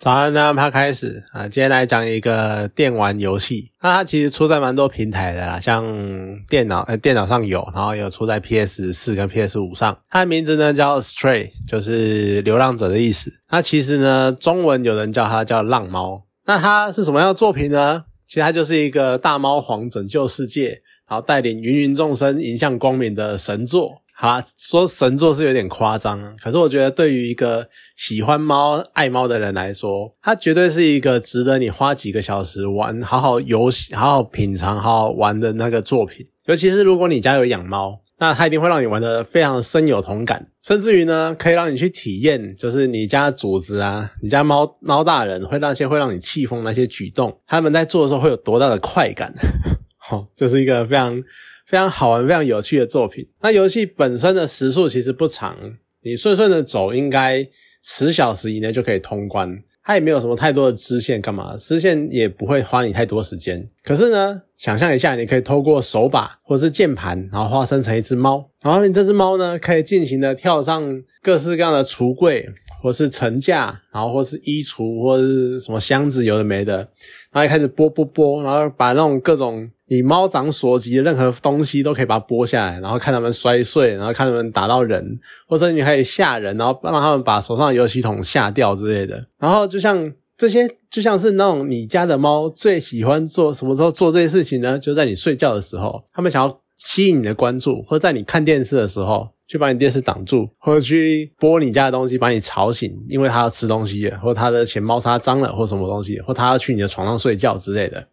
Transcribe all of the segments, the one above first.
早安，那它开始啊，今天来讲一个电玩游戏。那它其实出在蛮多平台的啦，像电脑呃电脑上有，然后有出在 PS 四跟 PS 五上。它的名字呢叫 Stray，就是流浪者的意思。那其实呢，中文有人叫它叫浪猫。那它是什么样的作品呢？其实它就是一个大猫皇拯救世界，然后带领芸芸众生迎向光明的神作。好，说神作是有点夸张，可是我觉得对于一个喜欢猫、爱猫的人来说，它绝对是一个值得你花几个小时玩、好好游戏、好好品尝、好好玩的那个作品。尤其是如果你家有养猫，那它一定会让你玩的非常深有同感，甚至于呢，可以让你去体验，就是你家主子啊、你家猫猫大人会那些会让你气疯那些举动，他们在做的时候会有多大的快感。好，这是一个非常。非常好玩、非常有趣的作品。那游戏本身的时速其实不长，你顺顺的走，应该十小时以内就可以通关。它也没有什么太多的支线，干嘛？支线也不会花你太多时间。可是呢，想象一下，你可以透过手把或是键盘，然后化身成一只猫，然后你这只猫呢，可以尽情的跳上各式各样的橱柜，或是层架，然后或是衣橱，或是什么箱子，有的没的，然后开始拨拨拨，然后把那种各种。你猫掌所及的任何东西都可以把它剥下来，然后看它们摔碎，然后看它们打到人，或者你可以吓人，然后让他们把手上的游戏桶吓掉之类的。然后就像这些，就像是那种你家的猫最喜欢做什么时候做这些事情呢？就在你睡觉的时候，他们想要吸引你的关注，或者在你看电视的时候，去把你电视挡住，或者去拨你家的东西把你吵醒，因为它要吃东西，或它的钱猫砂脏了，或什么东西，或它要去你的床上睡觉之类的。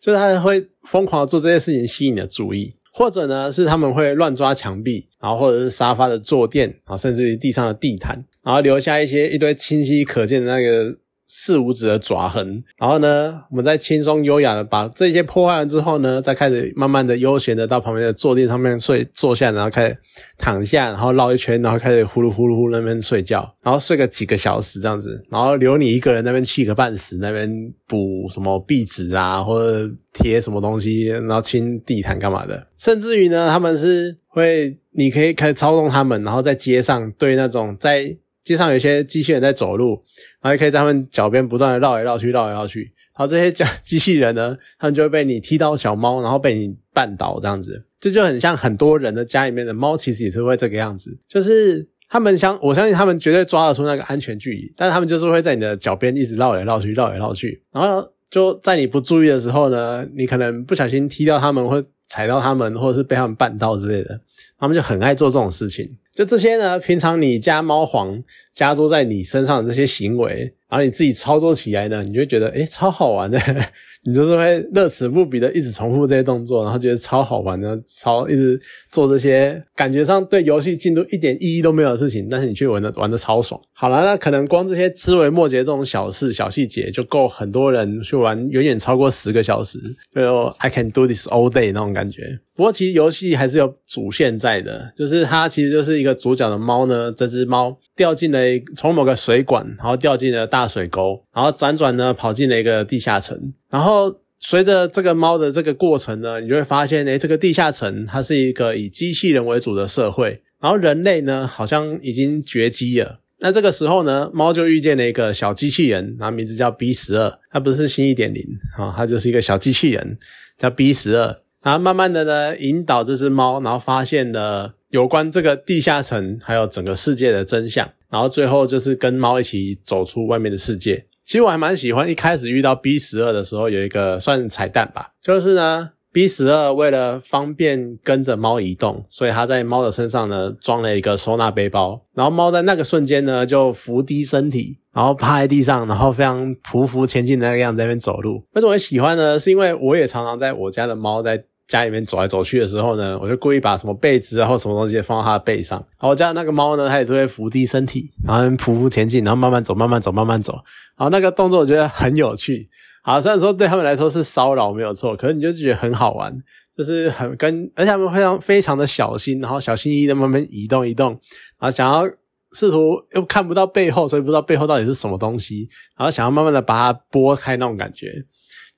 就是他会疯狂的做这些事情，吸引你的注意，或者呢是他们会乱抓墙壁，然后或者是沙发的坐垫，然后甚至于地上的地毯，然后留下一些一堆清晰可见的那个。四五指的爪痕，然后呢，我们再轻松优雅的把这些破坏完之后呢，再开始慢慢的悠闲的到旁边的坐垫上面睡坐下，然后开始躺下，然后绕一圈，然后开始呼噜呼噜呼那边睡觉，然后睡个几个小时这样子，然后留你一个人那边气个半死，那边补什么壁纸啊，或者贴什么东西，然后清地毯干嘛的，甚至于呢，他们是会，你可以开始操纵他们，然后在街上对那种在。街上有一些机器人在走路，然后也可以在他们脚边不断的绕来绕去，绕来绕去。然后这些机机器人呢，他们就会被你踢到小猫，然后被你绊倒这样子。这就很像很多人的家里面的猫，其实也是会这个样子。就是他们相，我相信他们绝对抓得出那个安全距离，但是他们就是会在你的脚边一直绕来绕去，绕来绕去。然后就在你不注意的时候呢，你可能不小心踢到他们，或踩到他们，或者是被他们绊到之类的。他们就很爱做这种事情。就这些呢，平常你家猫皇加诸在你身上的这些行为，然后你自己操作起来呢，你就觉得诶超好玩的，你就是会乐此不疲的一直重复这些动作，然后觉得超好玩的，超一直做这些感觉上对游戏进度一点意义都没有的事情，但是你却玩的玩的超爽。好了，那可能光这些枝微末节这种小事小细节就够很多人去玩远远超过十个小时，就 I can do this all day 那种感觉。不过其实游戏还是有主线在的，就是它其实就是一个主角的猫呢，这只猫掉进了从某个水管，然后掉进了大水沟，然后辗转呢跑进了一个地下城，然后随着这个猫的这个过程呢，你就会发现，哎这个地下城它是一个以机器人为主的社会，然后人类呢好像已经绝迹了。那这个时候呢，猫就遇见了一个小机器人，然后名字叫 B 十二，它不是新一点零啊，它就是一个小机器人，叫 B 十二。然后慢慢的呢，引导这只猫，然后发现了有关这个地下城还有整个世界的真相，然后最后就是跟猫一起走出外面的世界。其实我还蛮喜欢一开始遇到 B 十二的时候有一个算彩蛋吧，就是呢 B 十二为了方便跟着猫移动，所以它在猫的身上呢装了一个收纳背包，然后猫在那个瞬间呢就伏低身体，然后趴在地上，然后非常匍匐前进的那个样子在那边走路。为什么喜欢呢？是因为我也常常在我家的猫在。家里面走来走去的时候呢，我就故意把什么被子啊或什么东西放到它的背上。然后我家那个猫呢，它也是会伏低身体，然后匍匐前进，然后慢慢走，慢慢走，慢慢走。然后那个动作我觉得很有趣。好，虽然说对他们来说是骚扰没有错，可是你就觉得很好玩，就是很跟，而且他们非常非常的小心，然后小心翼翼的慢慢移动移动，然后想要试图又看不到背后，所以不知道背后到底是什么东西，然后想要慢慢的把它拨开那种感觉。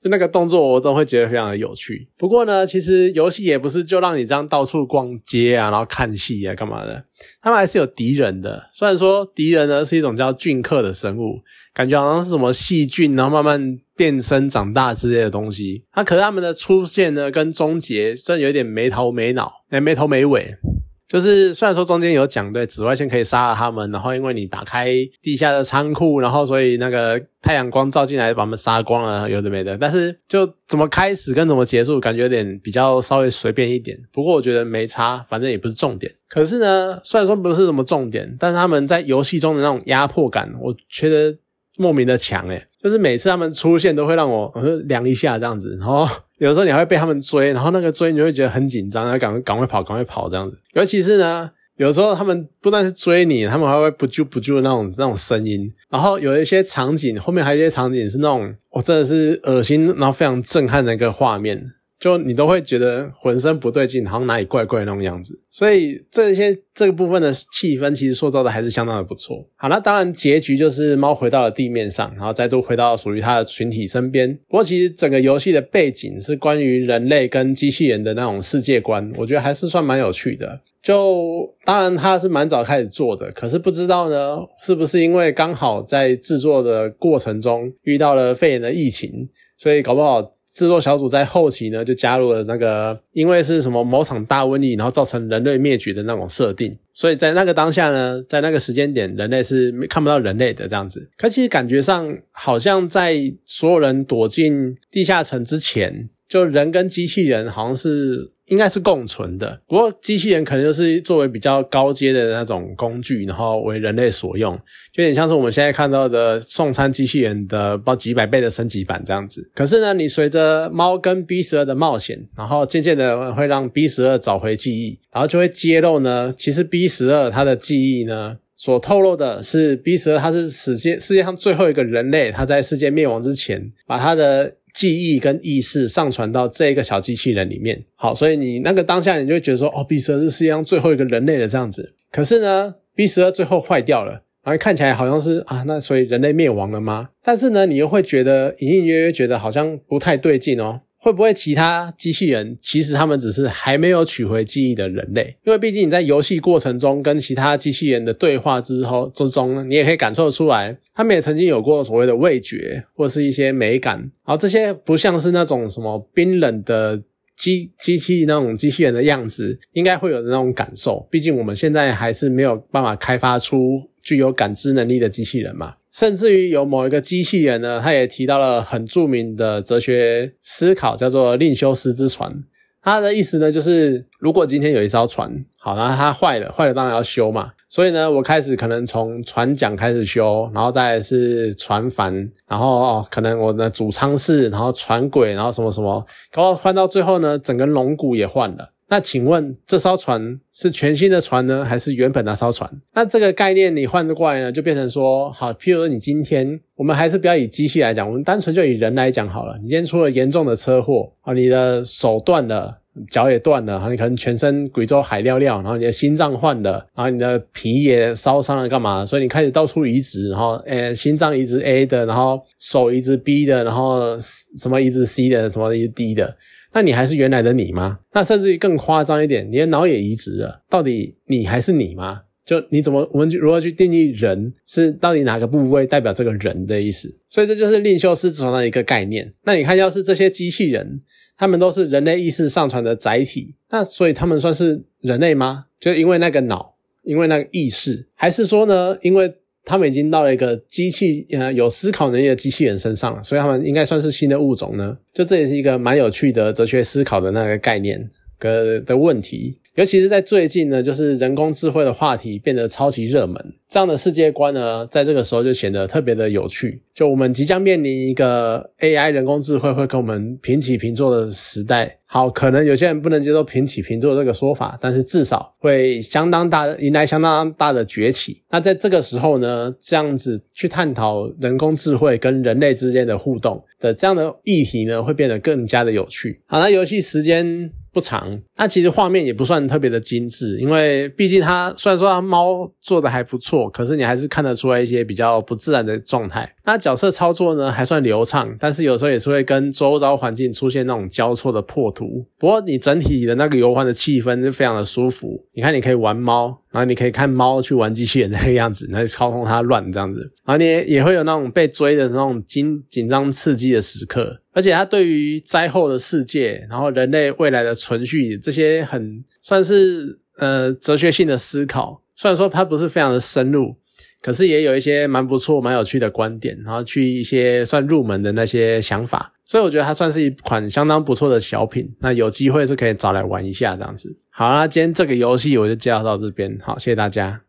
就那个动作我都会觉得非常的有趣。不过呢，其实游戏也不是就让你这样到处逛街啊，然后看戏啊，干嘛的？他们还是有敌人的。虽然说敌人呢是一种叫菌克的生物，感觉好像是什么细菌，然后慢慢变身长大之类的东西。它可是他们的出现呢，跟终结真的有点没头没脑，哎，没头没尾。就是虽然说中间有讲对紫外线可以杀了他们，然后因为你打开地下的仓库，然后所以那个太阳光照进来把他们杀光了，有的没的。但是就怎么开始跟怎么结束，感觉有点比较稍微随便一点。不过我觉得没差，反正也不是重点。可是呢，虽然说不是什么重点，但是他们在游戏中的那种压迫感，我觉得莫名的强诶就是每次他们出现都会让我量一下这样子，然后。有时候你还会被他们追，然后那个追你会觉得很紧张，要赶赶快跑，赶快跑这样子。尤其是呢，有时候他们不但是追你，他们还会不救不救的那种那种声音。然后有一些场景，后面还有一些场景是那种，我真的是恶心，然后非常震撼的一个画面。就你都会觉得浑身不对劲，好像哪里怪怪那种样子，所以这些这个部分的气氛其实塑造的还是相当的不错。好，那当然结局就是猫回到了地面上，然后再度回到属于它的群体身边。不过其实整个游戏的背景是关于人类跟机器人的那种世界观，我觉得还是算蛮有趣的。就当然它是蛮早开始做的，可是不知道呢是不是因为刚好在制作的过程中遇到了肺炎的疫情，所以搞不好。制作小组在后期呢，就加入了那个，因为是什么某场大瘟疫，然后造成人类灭绝的那种设定，所以在那个当下呢，在那个时间点，人类是看不到人类的这样子。可其实感觉上，好像在所有人躲进地下城之前，就人跟机器人好像是。应该是共存的，不过机器人可能就是作为比较高阶的那种工具，然后为人类所用，就有点像是我们现在看到的送餐机器人的不几百倍的升级版这样子。可是呢，你随着猫跟 B 十二的冒险，然后渐渐的会让 B 十二找回记忆，然后就会揭露呢，其实 B 十二它的记忆呢，所透露的是 B 十二它是世界世界上最后一个人类，它在世界灭亡之前把它的。记忆跟意识上传到这个小机器人里面，好，所以你那个当下你就会觉得说，哦，B 十二是世界上最后一个人类的这样子。可是呢，B 十二最后坏掉了，然后看起来好像是啊，那所以人类灭亡了吗？但是呢，你又会觉得隐隐约约觉得好像不太对劲哦。会不会其他机器人其实他们只是还没有取回记忆的人类？因为毕竟你在游戏过程中跟其他机器人的对话之后之中，你也可以感受出来，他们也曾经有过所谓的味觉或是一些美感。然后这些不像是那种什么冰冷的机机器那种机器人的样子，应该会有那种感受。毕竟我们现在还是没有办法开发出具有感知能力的机器人嘛。甚至于有某一个机器人呢，他也提到了很著名的哲学思考，叫做“另修斯之船”。他的意思呢，就是如果今天有一艘船，好，然后它坏了，坏了当然要修嘛。所以呢，我开始可能从船桨开始修，然后再是船帆，然后哦，可能我的主舱室，然后船轨，然后什么什么，然后换到最后呢，整个龙骨也换了。那请问这艘船是全新的船呢，还是原本那艘船？那这个概念你换过来呢，就变成说，好，譬如说你今天，我们还是不要以机器来讲，我们单纯就以人来讲好了。你今天出了严重的车祸，啊，你的手断了，脚也断了，哈，你可能全身贵州海尿尿，然后你的心脏换了，然后你的皮也烧伤了，干嘛？所以你开始到处移植，然后，呃，心脏移植 A 的，然后手移植 B 的，然后什么移植 C 的，什么移植 D 的。那你还是原来的你吗？那甚至于更夸张一点，你的脑也移植了，到底你还是你吗？就你怎么，我们如何去定义人是到底哪个部位代表这个人的意思？所以这就是令修斯传的一个概念。那你看，要是这些机器人，他们都是人类意识上传的载体，那所以他们算是人类吗？就因为那个脑，因为那个意识，还是说呢？因为他们已经到了一个机器，呃，有思考能力的机器人身上了，所以他们应该算是新的物种呢。就这也是一个蛮有趣的哲学思考的那个概念的的问题。尤其是在最近呢，就是人工智慧的话题变得超级热门，这样的世界观呢，在这个时候就显得特别的有趣。就我们即将面临一个 AI 人工智慧会跟我们平起平坐的时代。好，可能有些人不能接受平起平坐这个说法，但是至少会相当大迎来相当大的崛起。那在这个时候呢，这样子去探讨人工智慧跟人类之间的互动的这样的议题呢，会变得更加的有趣。好，那游戏时间。不长，那其实画面也不算特别的精致，因为毕竟它虽然说它猫做的还不错，可是你还是看得出来一些比较不自然的状态。那角色操作呢还算流畅，但是有时候也是会跟周遭环境出现那种交错的破图。不过你整体的那个游玩的气氛是非常的舒服。你看，你可以玩猫，然后你可以看猫去玩机器人那个样子，然后操控它乱这样子，然后你也也会有那种被追的那种紧紧张刺激的时刻。而且它对于灾后的世界，然后人类未来的存续这些很算是呃哲学性的思考，虽然说它不是非常的深入。可是也有一些蛮不错、蛮有趣的观点，然后去一些算入门的那些想法，所以我觉得它算是一款相当不错的小品。那有机会是可以找来玩一下这样子。好啦，今天这个游戏我就介绍到这边，好，谢谢大家。